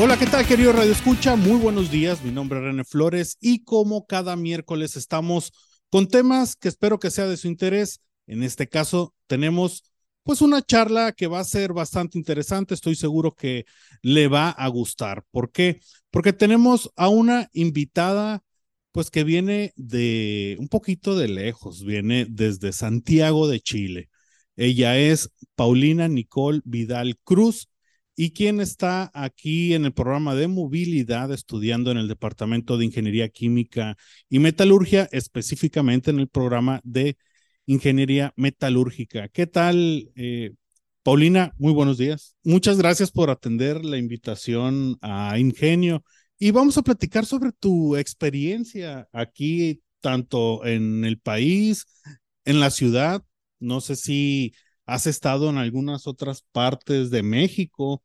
Hola, ¿qué tal, querido Radio Escucha? Muy buenos días. Mi nombre es René Flores y como cada miércoles estamos con temas que espero que sea de su interés. En este caso, tenemos pues una charla que va a ser bastante interesante. Estoy seguro que le va a gustar. ¿Por qué? Porque tenemos a una invitada pues que viene de un poquito de lejos, viene desde Santiago de Chile. Ella es Paulina Nicole Vidal Cruz y quien está aquí en el programa de movilidad estudiando en el Departamento de Ingeniería Química y Metalurgia, específicamente en el programa de Ingeniería Metalúrgica. ¿Qué tal, eh, Paulina? Muy buenos días. Muchas gracias por atender la invitación a Ingenio y vamos a platicar sobre tu experiencia aquí, tanto en el país, en la ciudad. No sé si has estado en algunas otras partes de México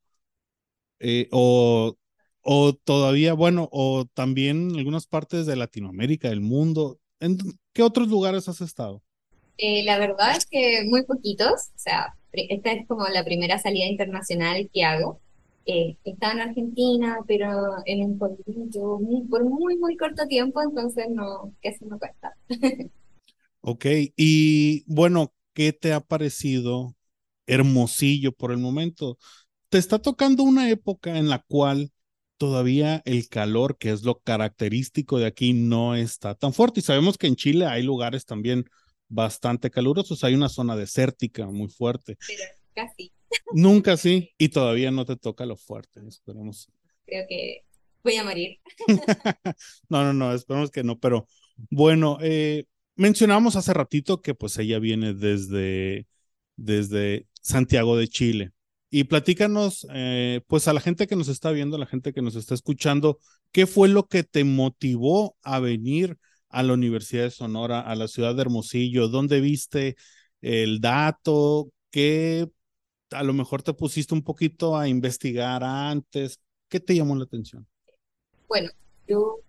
eh, o, o todavía, bueno, o también en algunas partes de Latinoamérica, del mundo. ¿En qué otros lugares has estado? Eh, la verdad es que muy poquitos, o sea, esta es como la primera salida internacional que hago. Eh, estaba en Argentina, pero en un pueblito por muy, muy corto tiempo, entonces no, se me cuesta. ok, y bueno, ¿qué te ha parecido Hermosillo por el momento? Te está tocando una época en la cual todavía el calor, que es lo característico de aquí, no está tan fuerte. Y sabemos que en Chile hay lugares también bastante calurosos, hay una zona desértica muy fuerte. Pero casi. Nunca sí, y todavía no te toca lo fuerte, esperemos. Creo que voy a morir. no, no, no, esperemos que no, pero bueno, eh, mencionamos hace ratito que pues ella viene desde, desde Santiago de Chile. Y platícanos, eh, pues a la gente que nos está viendo, a la gente que nos está escuchando, ¿qué fue lo que te motivó a venir a la Universidad de Sonora, a la ciudad de Hermosillo? ¿Dónde viste el dato? ¿Qué a lo mejor te pusiste un poquito a investigar antes? ¿Qué te llamó la atención? Bueno, yo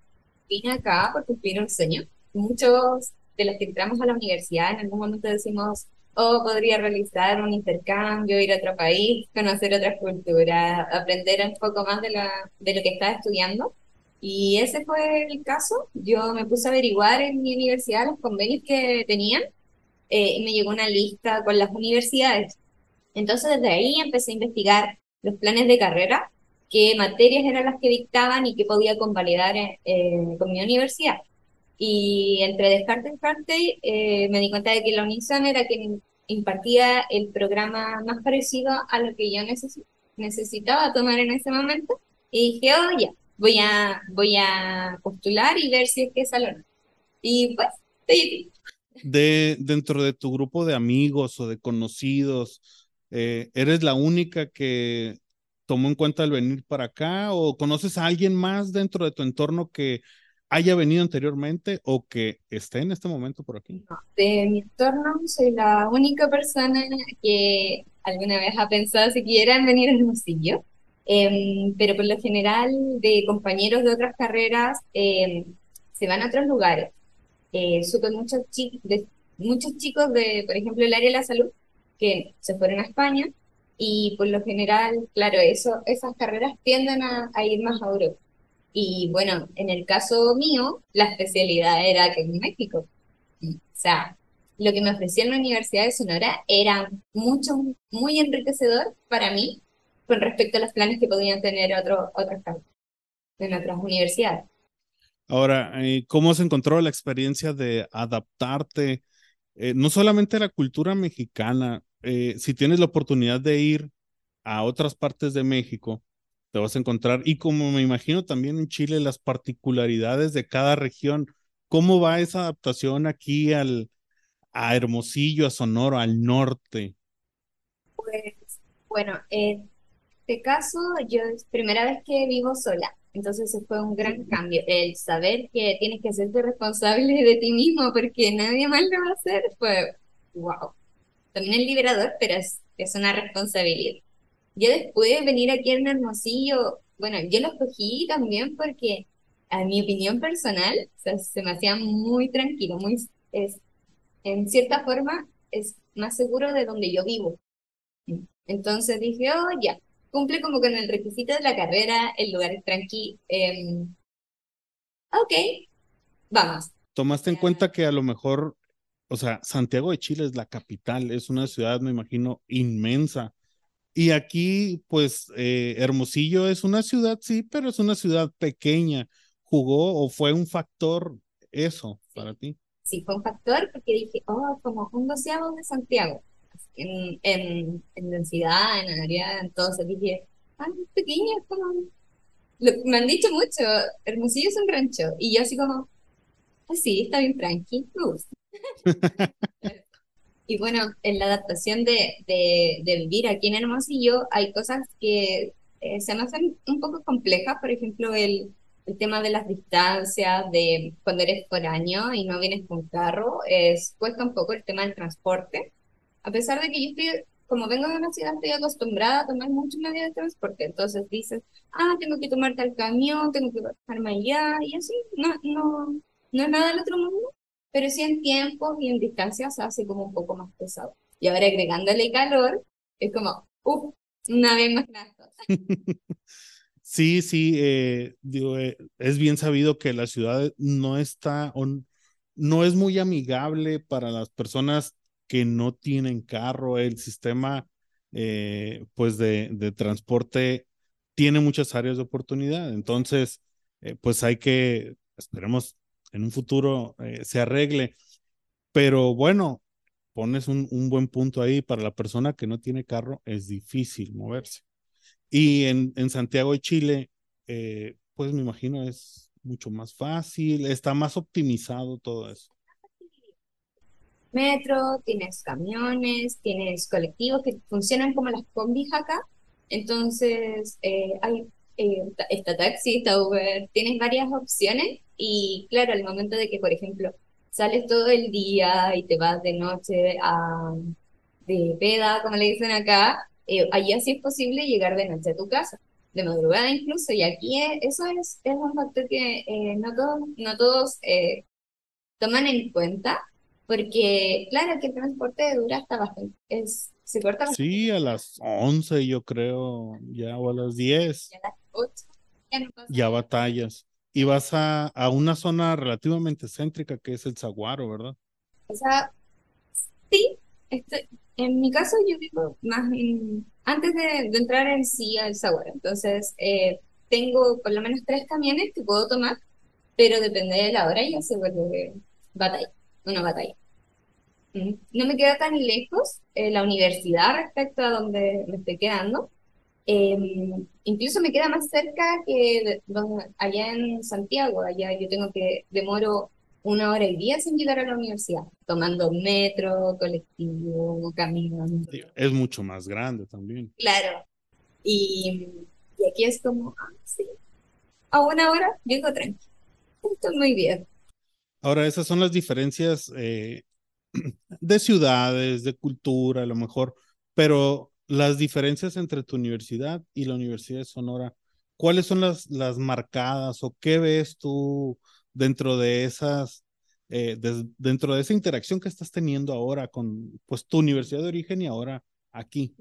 vine acá por cumplir un sueño. Muchos de los que entramos a la universidad en algún momento decimos, o podría realizar un intercambio, ir a otro país, conocer otra cultura, aprender un poco más de, la, de lo que estaba estudiando. Y ese fue el caso. Yo me puse a averiguar en mi universidad los convenios que tenían eh, y me llegó una lista con las universidades. Entonces desde ahí empecé a investigar los planes de carrera, qué materias eran las que dictaban y qué podía convalidar eh, con mi universidad. Y entre descarte y descarte, eh, me di cuenta de que la Unison era quien impartía el programa más parecido a lo que yo necesitaba tomar en ese momento. Y dije, oh, ya, voy a, voy a postular y ver si es que es salón. Y pues, estoy. De, dentro de tu grupo de amigos o de conocidos, eh, ¿eres la única que tomó en cuenta el venir para acá o conoces a alguien más dentro de tu entorno que haya venido anteriormente o que esté en este momento por aquí? de mi entorno soy la única persona que alguna vez ha pensado siquiera en venir al Hermosillo, em, pero por lo general de compañeros de otras carreras em, se van a otros lugares. Eh, supe muchos, de, muchos chicos de, por ejemplo, el área de la salud que se fueron a España y por lo general, claro, eso, esas carreras tienden a, a ir más a Europa. Y bueno, en el caso mío, la especialidad era que en México. O sea, lo que me ofrecía en la Universidad de Sonora era mucho, muy enriquecedor para mí con respecto a los planes que podían tener otros otros en otras universidades. Ahora, eh, ¿cómo se encontró la experiencia de adaptarte eh, no solamente a la cultura mexicana? Eh, si tienes la oportunidad de ir a otras partes de México, te vas a encontrar. Y como me imagino también en Chile, las particularidades de cada región. ¿Cómo va esa adaptación aquí al, a Hermosillo, a Sonora, al norte? Pues, bueno, en este caso, yo es primera vez que vivo sola. Entonces fue un gran cambio. El saber que tienes que hacerte responsable de ti mismo porque nadie más lo va a hacer fue wow. También es liberador, pero es, es una responsabilidad. Yo después de venir aquí en Hermosillo, bueno, yo lo escogí también porque a mi opinión personal, se me hacía muy tranquilo, muy, es, en cierta forma, es más seguro de donde yo vivo. Entonces dije, oh, ya, cumple como con el requisito de la carrera, el lugar es tranquilo. Em, ok, vamos. ¿Tomaste en cuenta que a lo mejor, o sea, Santiago de Chile es la capital, es una ciudad, me imagino, inmensa? Y aquí, pues, eh, Hermosillo es una ciudad, sí, pero es una ciudad pequeña. ¿Jugó o fue un factor eso para ti? Sí, fue un factor porque dije, oh, como un doceavo de Santiago en, en, en densidad, en área, entonces dije, ah, es pequeña, es como... me han dicho mucho, Hermosillo es un rancho, y yo así como, pues sí, está bien tranqui, me gusta. y bueno, en la adaptación de, de, vivir aquí en Hermosillo hay cosas que eh, se me hacen un poco complejas, por ejemplo, el, el tema de las distancias, de cuando eres foráneo y no vienes con carro, es, cuesta un poco el tema del transporte. A pesar de que yo estoy, como vengo de una ciudad, estoy acostumbrada a tomar muchos medios de transporte. Entonces dices, ah, tengo que tomarte el camión, tengo que bajarme allá, y así, no, no, no es nada del otro mundo, pero sí en tiempo y en distancia se hace como un poco más pesado. Y ahora agregándole calor, es como, uff, una vez más Sí, sí, eh, digo, eh, es bien sabido que la ciudad no está, no es muy amigable para las personas que no tienen carro, el sistema eh, pues de, de, transporte tiene muchas áreas de oportunidad. Entonces, eh, pues hay que, esperemos en un futuro eh, se arregle. Pero bueno, pones un, un, buen punto ahí, para la persona que no tiene carro es difícil moverse. Y en, en Santiago de Chile, pues me imagino es mucho más fácil, está más optimizado todo eso metro, tienes camiones, tienes colectivos que funcionan como las combis acá. Entonces, eh, hay eh, esta taxi, esta Uber, tienes varias opciones y claro, al momento de que, por ejemplo, sales todo el día y te vas de noche a de peda, como le dicen acá, eh, allí así es posible llegar de noche a tu casa, de madrugada incluso, y aquí eso es, es un factor que eh, no todos, no todos toman en cuenta, porque, claro, que el transporte dura hasta bastante, es, se corta bastante. Sí, a las 11 yo creo, ya, o a las 10. Ya a las 8, ya, batallas. Y vas a, a una zona relativamente céntrica que es el Zaguaro, ¿verdad? O sea, sí, este, en mi caso yo vivo más en, antes de, de entrar en sí al Zaguaro, entonces eh, tengo por lo menos tres camiones que puedo tomar, pero depende de la hora y ya se vuelve batalla una batalla. Mm, no me queda tan lejos eh, la universidad respecto a donde me estoy quedando. Em, incluso me queda más cerca que allá en Santiago. Allá yo tengo que, demoro una hora y diez en llegar a la universidad, tomando metro, colectivo, camino. Es mucho más grande también. Claro. Y, y aquí es como, ah, sí, a una hora llego tranquilo. Estoy muy bien. Ahora, esas son las diferencias eh, de ciudades, de cultura, a lo mejor, pero las diferencias entre tu universidad y la Universidad de Sonora, ¿cuáles son las, las marcadas o qué ves tú dentro de esas, eh, dentro de esa interacción que estás teniendo ahora con pues, tu universidad de origen y ahora aquí?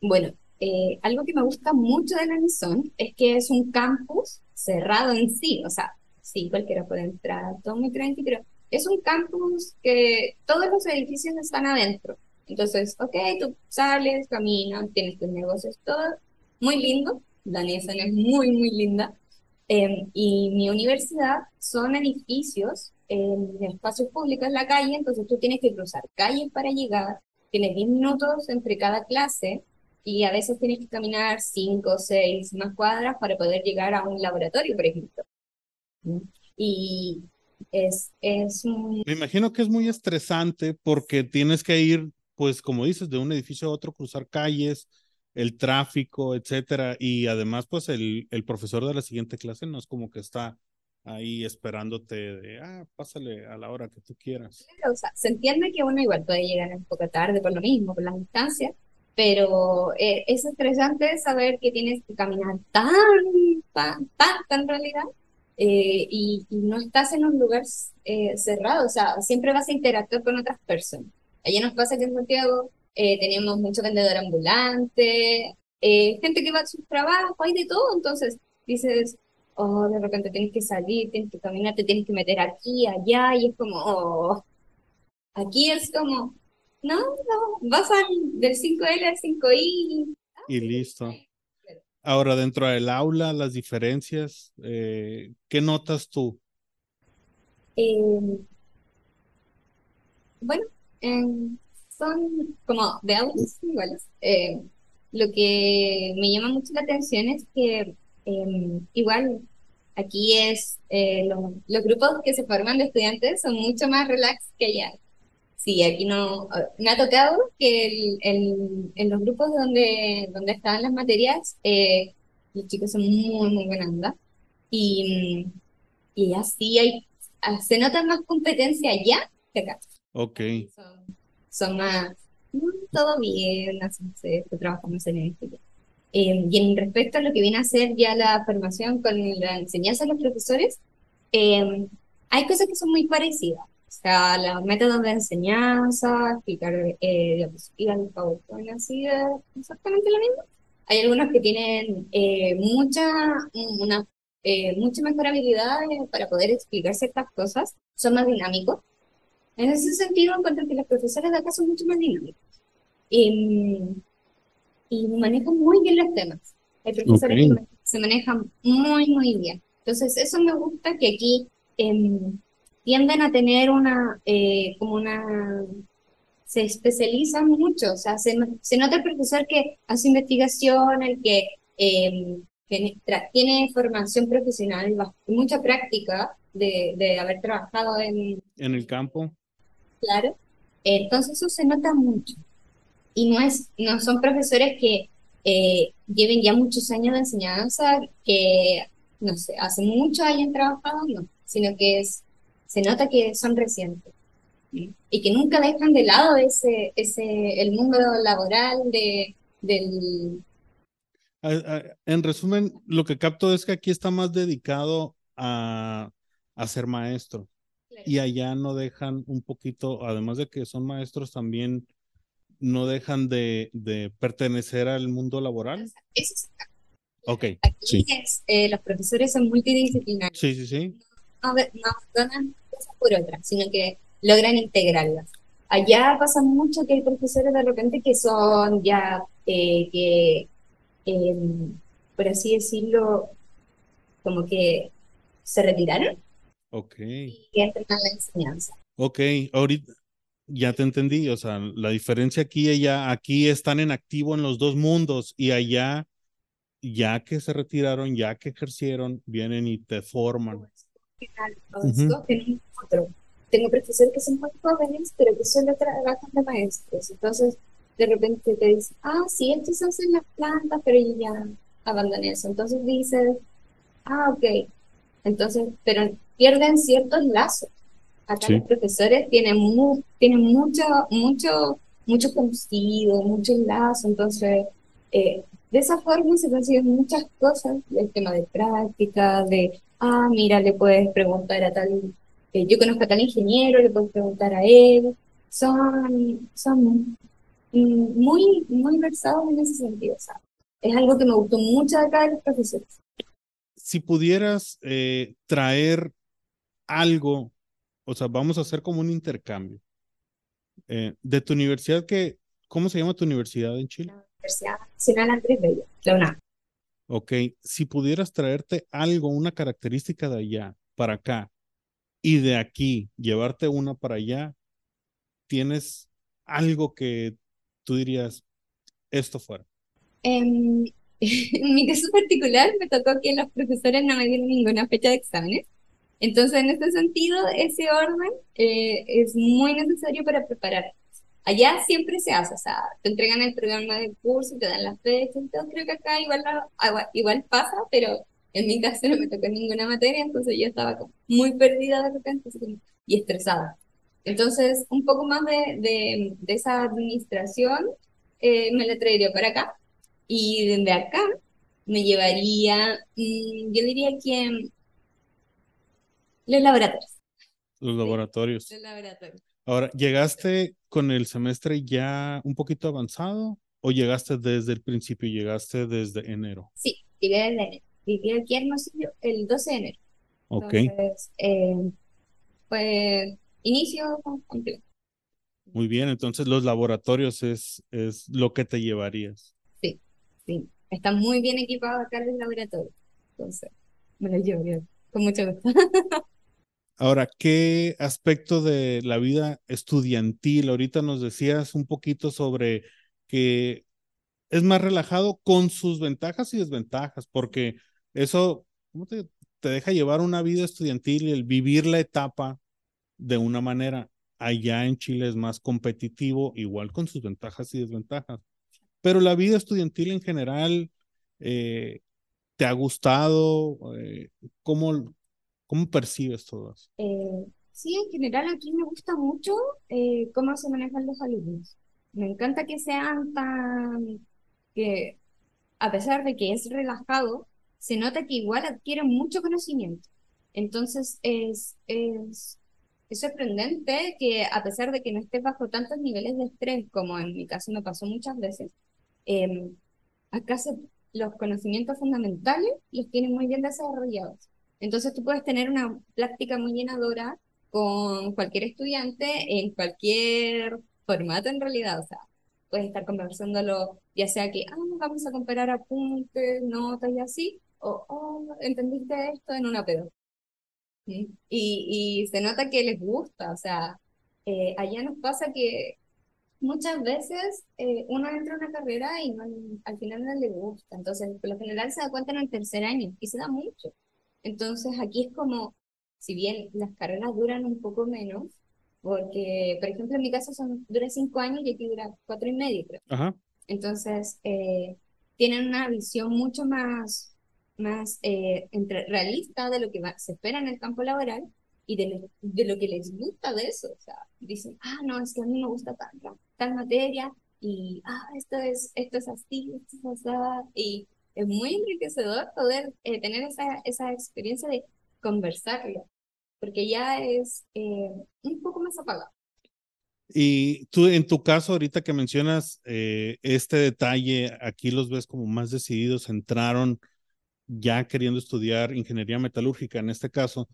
Bueno, eh, algo que me gusta mucho de la Nison es que es un campus cerrado en sí, o sea, sí, cualquiera puede entrar, todo muy tranquilo, pero es un campus que todos los edificios están adentro. Entonces, ok, tú sales, caminas, tienes tus negocios, todo muy lindo. La Nissan es muy, muy linda. Em, y mi universidad son edificios en espacios públicos la calle, entonces tú tienes que cruzar calles para llegar, tienes 10 minutos entre cada clase y a veces tienes que caminar 5 o 6 más cuadras para poder llegar a un laboratorio, por ejemplo. Y es, es un... Me imagino que es muy estresante porque tienes que ir, pues como dices, de un edificio a otro, cruzar calles, el tráfico, etcétera. Y además, pues el, el profesor de la siguiente clase no es como que está ahí esperándote de, ah, pásale a la hora que tú quieras. o sea, se entiende que uno igual puede llegar un poco tarde por lo mismo, por las distancias, pero eh, es estresante saber que tienes que caminar tan, tan, tan, en realidad, eh, y, no estás en un lugar eh, cerrado, o sea, siempre vas a interactuar con otras personas. Allá nos pasa que en Santiago tenemos mucho vendedor ambulante, gente que va a su trabajo, hay de todo, entonces dices, oh, de repente tienes que salir, tienes que caminar, te tienes que meter aquí, allá, y es como, oh, aquí es como, no, no, vas del 5L al 5I. Y listo. Ahora, dentro del aula, las diferencias, eh, ¿qué notas tú? Em, bueno, em, son como de aulas iguales. Em, lo que me llama mucho la atención es que igual aquí es, eh, los grupos que se forman de estudiantes son mucho más relax que allá. Sí, aquí no, me ha tocado que el, en los grupos donde, donde estaban las materias, eh, los chicos son muy, muy buena onda. Y, y así hay, se nota más competencia allá que acá. Ok. Son, más, todo bien, así se, trabajamos en esto. Eh, y en respecto a lo que viene a ser ya la formación con la enseñanza de los profesores, eh, hay cosas que son muy parecidas. O sea, los métodos de enseñanza, explicar eh, diapositivas, PowerPoint, así exactamente lo mismo. Hay algunos que tienen eh, mucha, una, mucha mejor habilidad para poder explicar ciertas cosas, son más dinámicos. En ese sentido, encuentro que los profesores de acá son mucho más dinámicos. Y, y manejan muy bien los temas. Hay profesores que se manejan muy, muy bien. Entonces, eso me gusta que aquí em, tienden a tener una, eh, como una, se especializan mucho, o sea, se, nota el profesor que hace investigación, el que em, tiene formación profesional, mucha práctica de, de haber trabajado en... En el campo. Claro. Entonces eso se nota mucho y no, es, no son profesores que eh, lleven ya muchos años de enseñanza, que, no sé, hace muchos hayan trabajado, no, sino que es, se nota que son recientes y que nunca dejan de lado ese, ese, el mundo laboral de, del... En resumen, lo que capto es que aquí está más dedicado a, a ser maestro. Y allá no dejan un poquito, además de que son maestros, también no dejan de, de pertenecer al mundo laboral. Eso es Ok. Aquí es, eh, los profesores son multidisciplinarios. Sí, sí, sí. No, no donan cosas por otras, sino que logran integrarlas. Allá pasa mucho que hay profesores de repente que son ya, eh, que, em, por así decirlo, como que se retiraron. Ok. Y entran a la enseñanza. Ok, ahorita, ya te entendí, o sea, la diferencia aquí, ella, aquí están en activo en los dos mundos y allá, ya que se retiraron, ya que ejercieron, vienen y te forman. Tengo profesores que son muy jóvenes, pero que solo trabajan de maestros. Entonces, de repente te dicen, ah, sí, estos hacen las plantas, pero ya abandoné eso. Entonces dices, ah, ok. Entonces, pero pierden ciertos lazos. Acá los profesores tienen, tienen mucho, mucho, mucho conocido, mucho enlace, entonces eh, de esa forma se consiguen muchas cosas, el tema de práctica, de, ah, mira, le puedes preguntar a tal, eh, yo conozco a tal ingeniero, le puedes preguntar a él, son, son muy, muy versados en ese sentido, es algo que me gustó mucho de acá de los profesores. Si pudieras eh, traer algo o sea, vamos a hacer como un intercambio. Eh, de tu universidad, que, ¿cómo se llama tu universidad en Chile? La Universidad Nacional Andrés Bello, la UNAM. Ok, si pudieras traerte algo, una característica de allá para acá y de aquí llevarte una para allá, tienes algo que tú dirías, esto fuera. en mi caso particular me tocó que los profesores no me dieron ninguna fecha de exámenes. Entonces, en este sentido, ese orden eh, es muy necesario para preparar. Allá siempre se hace, o sea, te entregan el programa del curso, te dan las fechas, entonces creo que acá igual, igual pasa, pero en mi caso no me tocó ninguna materia, entonces yo estaba como muy perdida de repente y estresada. Entonces, un poco más de, de, de esa administración eh, me la traería para acá. Y desde acá me llevaría, mm, yo diría que los laboratorios. Los laboratorios. Los laboratorios. Ahora, ¿llegaste con el semestre ya un poquito avanzado o llegaste desde el principio, llegaste desde enero? Sí, llegué desde enero. Llegué aquí Hermosillo el 12 de enero. Ok. Entonces, eh, pues, inicio completo. Muy bien, entonces los laboratorios es, es lo que te llevarías. Sí, sí. Está muy bien equipado acá el laboratorio. Entonces, me lo llevo con mucho gusto. Ahora, ¿qué aspecto de la vida estudiantil? Ahorita nos decías un poquito sobre que es más relajado con sus ventajas y desventajas, porque eso ¿cómo te, te deja llevar una vida estudiantil y el vivir la etapa de una manera. Allá en Chile es más competitivo, igual con sus ventajas y desventajas. Pero la vida estudiantil en general, eh, ¿te ha gustado? Eh, ¿cómo, ¿Cómo percibes todo eso? Eh, sí, en general aquí me gusta mucho eh, cómo se manejan los alumnos. Me encanta que sean tan, que a pesar de que es relajado, se nota que igual adquieren mucho conocimiento. Entonces es, es, es sorprendente que a pesar de que no estés bajo tantos niveles de estrés, como en mi caso me pasó muchas veces, eh, acá los conocimientos fundamentales los tienen muy bien desarrollados. Entonces tú puedes tener una práctica muy llenadora con cualquier estudiante en cualquier formato en realidad. O sea, puedes estar conversándolo, ya sea que, ah, vamos a comparar apuntes, notas y así, o, oh, entendiste esto en una pedo. Y, se nota que les gusta, o sea, eh, allá nos pasa que muchas veces eh, uno entra a una carrera y no, al final no le gusta. Entonces, por lo general se da cuenta en el tercer año y se da mucho. Entonces aquí es como, si bien las carreras duran un poco menos, porque, por ejemplo, en mi caso son, dura cinco años y aquí dura cuatro y medio, creo. Entonces, eh, tienen una visión mucho más, más eh, entre, realista de lo que se espera en el campo laboral y de lo, de lo que les gusta de eso. O sea, dicen, ah, no, es que a mí me gusta tal, tal materia y, ah, esto es, esto es así, esto es así, y es muy enriquecedor poder eh, tener esa, esa experiencia de conversarlo, porque ya es eh, un poco más apagado. Y tú, en tu caso, ahorita que mencionas eh, este detalle, aquí los ves como más decididos, entraron ya queriendo estudiar ingeniería metalúrgica en este caso,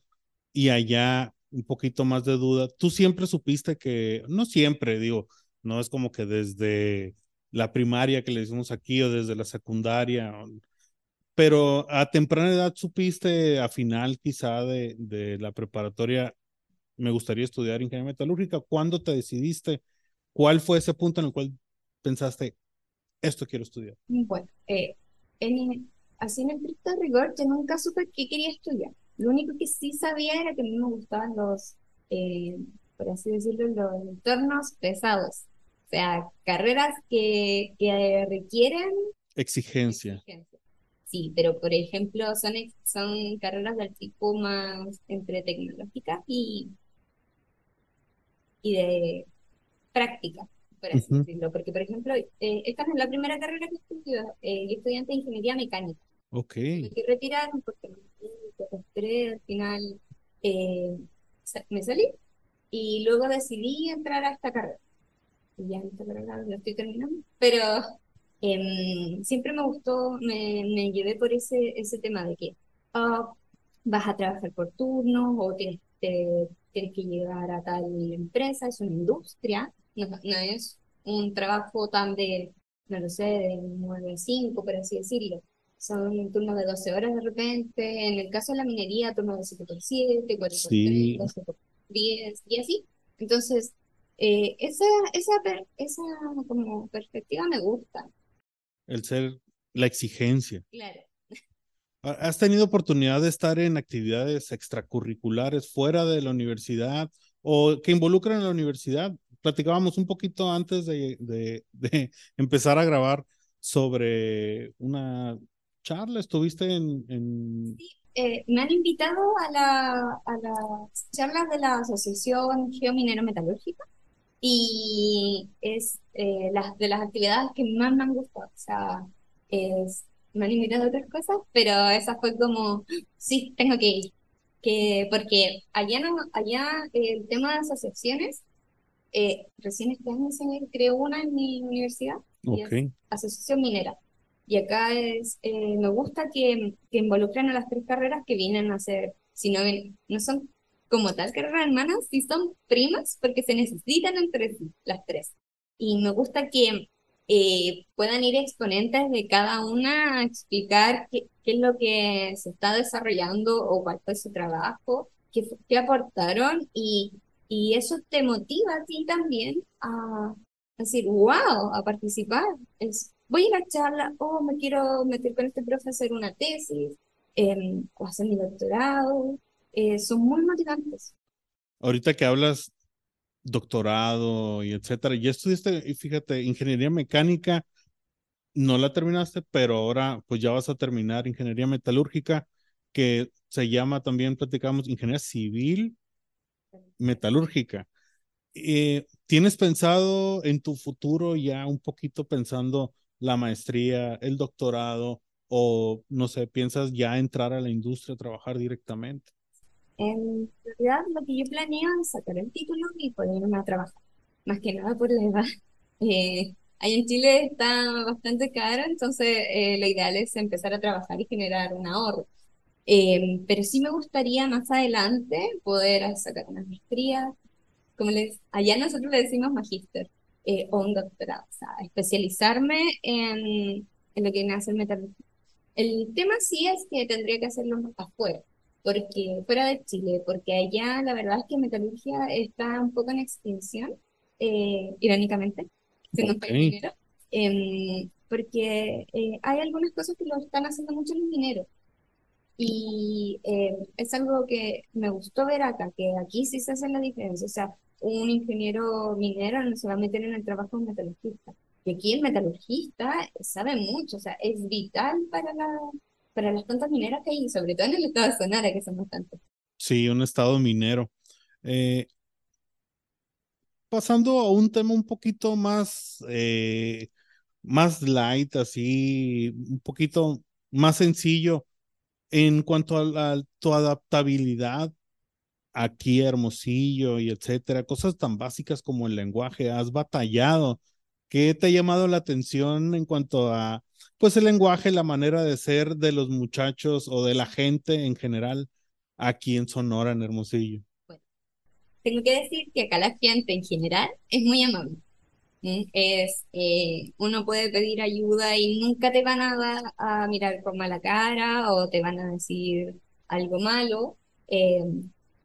y allá un poquito más de duda. Tú siempre supiste que, no siempre, digo, no es como que desde la primaria que le decimos aquí o desde la secundaria, pero a temprana edad supiste, a final quizá de, de la preparatoria, me gustaría estudiar ingeniería metalúrgica. ¿Cuándo te decidiste? ¿Cuál fue ese punto en el cual pensaste, esto quiero estudiar? Bueno, eh, en, así en estricto rigor, yo nunca supe qué quería estudiar. Lo único que sí sabía era que a mí me gustaban los, eh, por así decirlo, los entornos pesados sea, carreras que, que requieren exigencia. Sí, pero por ejemplo son, son carreras del tipo más entre tecnológicas y, y de práctica, por así decirlo. Porque, por ejemplo, eh, esta es la primera carrera que estudio, eh, estudiante de ingeniería mecánica. Ok. Me que retirar porque me al final eh, me salí y luego decidí entrar a esta carrera ya lo estoy terminando, pero em, siempre me gustó, me, me, llevé por ese, ese tema de que ah, vas a trabajar por turnos o tienes, tienes que llegar a tal empresa, es una industria, no, no es un trabajo tan de, no lo sé, de 9 a 5, por así decirlo. Son un turno de 12 horas de repente. En el caso de la minería, turno de 7 por 7, 4 por 3, 12 por 10 y así. Entonces, eh, esa, esa, esa como perspectiva me gusta. El ser la exigencia. Claro. ¿Has tenido oportunidad de estar en actividades extracurriculares fuera de la universidad o que involucran a la universidad? platicábamos un poquito antes de, de, de empezar a grabar sobre una charla, estuviste en... en... Sí, eh, me han invitado a, la, a las charlas de la Asociación Geominero Metalúrgica y es eh, las, de las actividades que más me han gustado. O sea, es, me han invitado a otras cosas, pero esa fue como, sí, tengo que ir. Que, porque allá, no, allá el tema de asociaciones, eh, recién este año se creó una en mi universidad, Asociación Minera. Y acá es, eh, me gusta que, que involucren a las tres carreras que vienen a ser, si no, no son como tal carreras hermanas, si son primas, porque se necesitan entre sí, las tres. Y me gusta que eh, puedan ir exponentes de cada una a explicar qué, qué, es lo que se está desarrollando o cuál fue su trabajo, qué, qué aportaron y, y eso te motiva a ti también a, decir, wow, a participar. Es, voy a la charla, oh, me quiero meter con este profe a hacer una tesis, eh, o hacer mi doctorado. Eh, son muy motivantes. Ahorita que hablas doctorado y etcétera, ya estudiaste, fíjate, ingeniería mecánica, no la terminaste, pero ahora pues ya vas a terminar ingeniería metalúrgica, que se llama también, platicamos, ingeniería civil metalúrgica. Eh, ¿Tienes pensado en tu futuro ya un poquito pensando la maestría, el doctorado o no sé, piensas ya entrar a la industria trabajar directamente? En realidad lo que yo planeo es sacar el título y ponerme a trabajar, más que nada por la edad. Eh, ahí en Chile está bastante caro, entonces eh, lo ideal es empezar a trabajar y generar un ahorro. Eh, pero sí me gustaría más adelante poder sacar una maestría, como les, allá nosotros le decimos magíster eh, o un doctorado, o sea, especializarme en, en lo que viene a ser metalurgia. El tema sí es que tendría que hacerlo afuera, porque fuera de Chile, porque allá la verdad es que metalurgia está un poco en extinción, eh, irónicamente, okay. eh, porque eh, hay algunas cosas que lo están haciendo mucho los mineros. Y eh, es algo que me gustó ver acá, que aquí sí se hace la diferencia. O sea, un ingeniero minero no se va a meter en el trabajo de un metalurgista. Y aquí el metalurgista sabe mucho, o sea, es vital para, la, para las plantas mineras que hay, sobre todo en el estado de Sonora, que son bastantes. Sí, un estado minero. Eh, pasando a un tema un poquito más, eh, más light, así, un poquito más sencillo en cuanto a, tu adaptabilidad aquí Hermosillo y etcétera, cosas tan básicas como el lenguaje, has batallado. ¿Qué te ha llamado la atención en cuanto a, pues, el lenguaje, la manera de ser de los muchachos o de la gente en general aquí en Sonora, en Hermosillo? Bueno, tengo que decir que acá la gente en general es muy amable. Es, eh, uno puede pedir ayuda y nunca te van a, a mirar con mala cara o te van a decir algo malo. Eh,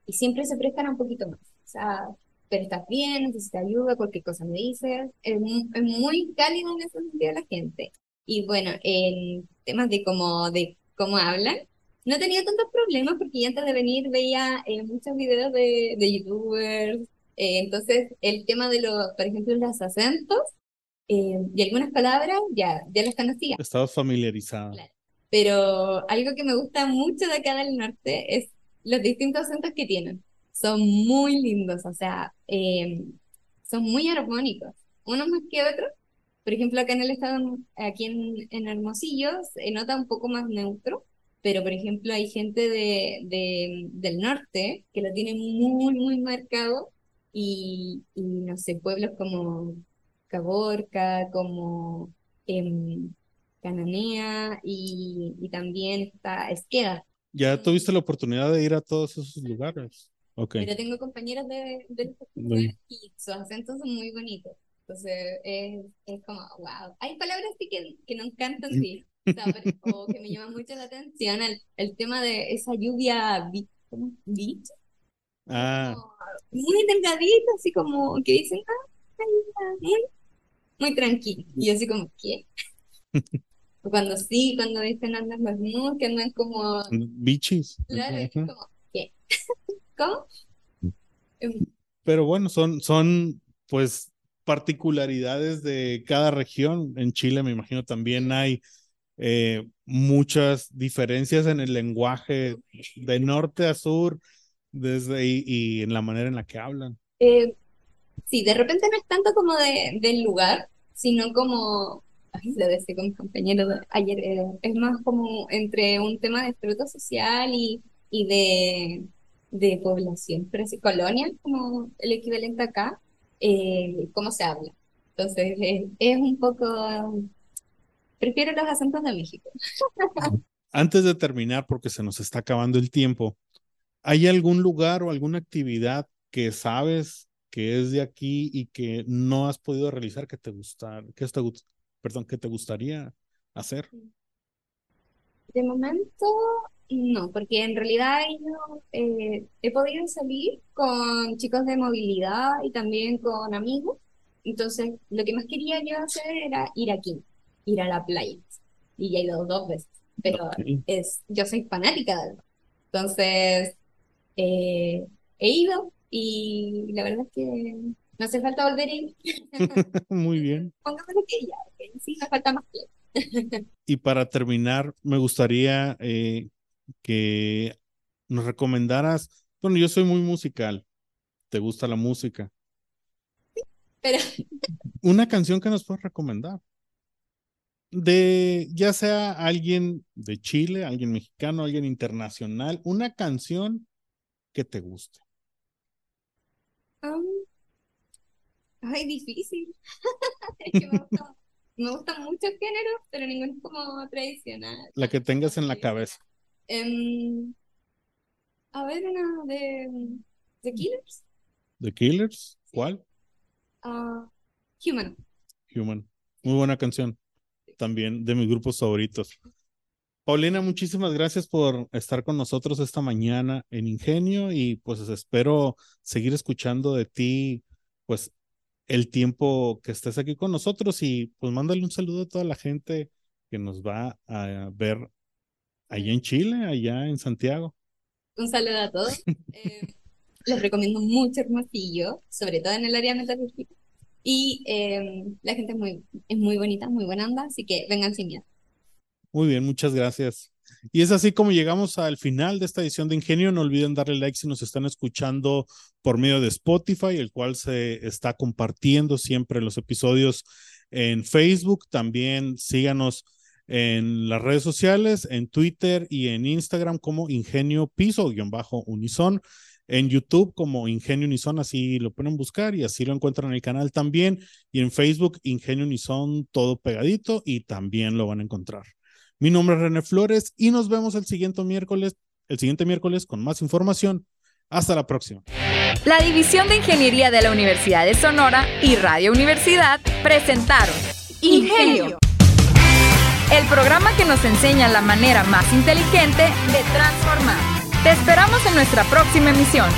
y siempre se prestan un poquito más. O sea, pero estás bien, necesitas ayuda, cualquier cosa me dices. Es, muy cálido en ese sentido la gente. Y bueno, en temas de cómo, de cómo hablan, no he tenido tantos problemas porque antes de venir veía eh, muchos videos de, de youtubers. Eh, entonces, el tema de los, por ejemplo, los acentos eh, y algunas palabras ya, ya las conocía. Estabas familiarizado. Claro. Pero algo que me gusta mucho de acá del norte es los distintos acentos que tienen. Son muy lindos, o sea, eh, son muy armónicos, unos más que otros. Por ejemplo, acá en el estado, aquí en, en Hermosillo, se nota un poco más neutro, pero por ejemplo hay gente de, de, del norte que lo tiene muy, muy marcado y, y no sé, pueblos como Caborca, como eh, Cananea y, y, también está Esqueda, ya tuviste la oportunidad de ir a todos esos lugares. Okay. Pero tengo compañeros de, de y sus acentos son muy bonitos. Entonces es, es como, wow. Hay palabras sí que, que no encantan, sí. o que me llaman mucho la atención el, el tema de esa lluvia ¿cómo? beach. Ah. muy delgadita, así como que dicen, ah, muy, muy tranquilo. Y así como, ¿qué? Cuando sí, cuando dicen andan más que andan como... Bichis. Claro, es como, ¿qué? ¿Cómo? Pero bueno, son, son pues particularidades de cada región. En Chile me imagino también hay eh, muchas diferencias en el lenguaje de norte a sur desde y, en la manera en la que hablan. Eh, sí, de repente no es tanto como de, del lugar, sino como, lo decía con mis compañeros ayer, eh, es más como entre un tema de estructura social y, y de, de población, pero sí, colonia, como el equivalente acá, eh, cómo se habla. Entonces, es un poco... Prefiero los acentos de México. Antes de terminar, porque se nos está acabando el tiempo, ¿hay algún lugar o alguna actividad que sabes que es de aquí y que no has podido realizar que te gusta, que te, perdón, que te gustaría hacer? De momento, no, porque en realidad yo eh, he podido salir con chicos de movilidad y también con amigos. Entonces, lo que más quería yo hacer era ir aquí, ir a la playa. Y ya he ido dos veces, pero es, yo soy fanática de Entonces, eh, he ido y la verdad es que no hace falta volver a ir. Muy bien. Pongámosle que ya, sí, me falta más tiempo. y para terminar, me gustaría eh, que nos recomendaras, bueno, yo soy muy musical, ¿te gusta la música? pero... Una canción que nos puedes recomendar. De ya sea alguien de Chile, alguien mexicano, alguien internacional, una canción que te guste. Um, ay, difícil. me, gusta, me gustan muchos géneros, pero ninguno es como tradicional. La que tengas en la cabeza. Em, a ver, una de The Killers. ¿The Killers? ¿Cuál? Uh, Human. Human. Muy buena canción. También de mis grupos favoritos. Paulina, muchísimas gracias por estar con nosotros esta mañana en Ingenio y pues espero seguir escuchando de ti pues el tiempo que estés aquí con nosotros y pues mándale un saludo a toda la gente que nos va a ver allá en Chile, allá en Santiago. Un saludo a todos. Eh, les recomiendo mucho Hermosillo, sobre todo en el área metalúrgica. Y em, la gente es muy, es muy bonita, muy buena onda, así que vengan sin miedo. Muy bien, muchas gracias. Y es así como llegamos al final de esta edición de Ingenio. No olviden darle like si nos están escuchando por medio de Spotify, el cual se está compartiendo siempre los episodios en Facebook. También síganos en las redes sociales, en Twitter y en Instagram como Ingenio Piso-Unison, en YouTube como Ingenio Unison, así lo pueden buscar y así lo encuentran en el canal también, y en Facebook Ingenio Unison, todo pegadito y también lo van a encontrar. Mi nombre es René Flores y nos vemos el siguiente miércoles, el siguiente miércoles con más información. Hasta la próxima. La División de Ingeniería de la Universidad de Sonora y Radio Universidad presentaron Ingenio el programa que nos enseña la manera más inteligente de transformar. Te esperamos en nuestra próxima emisión.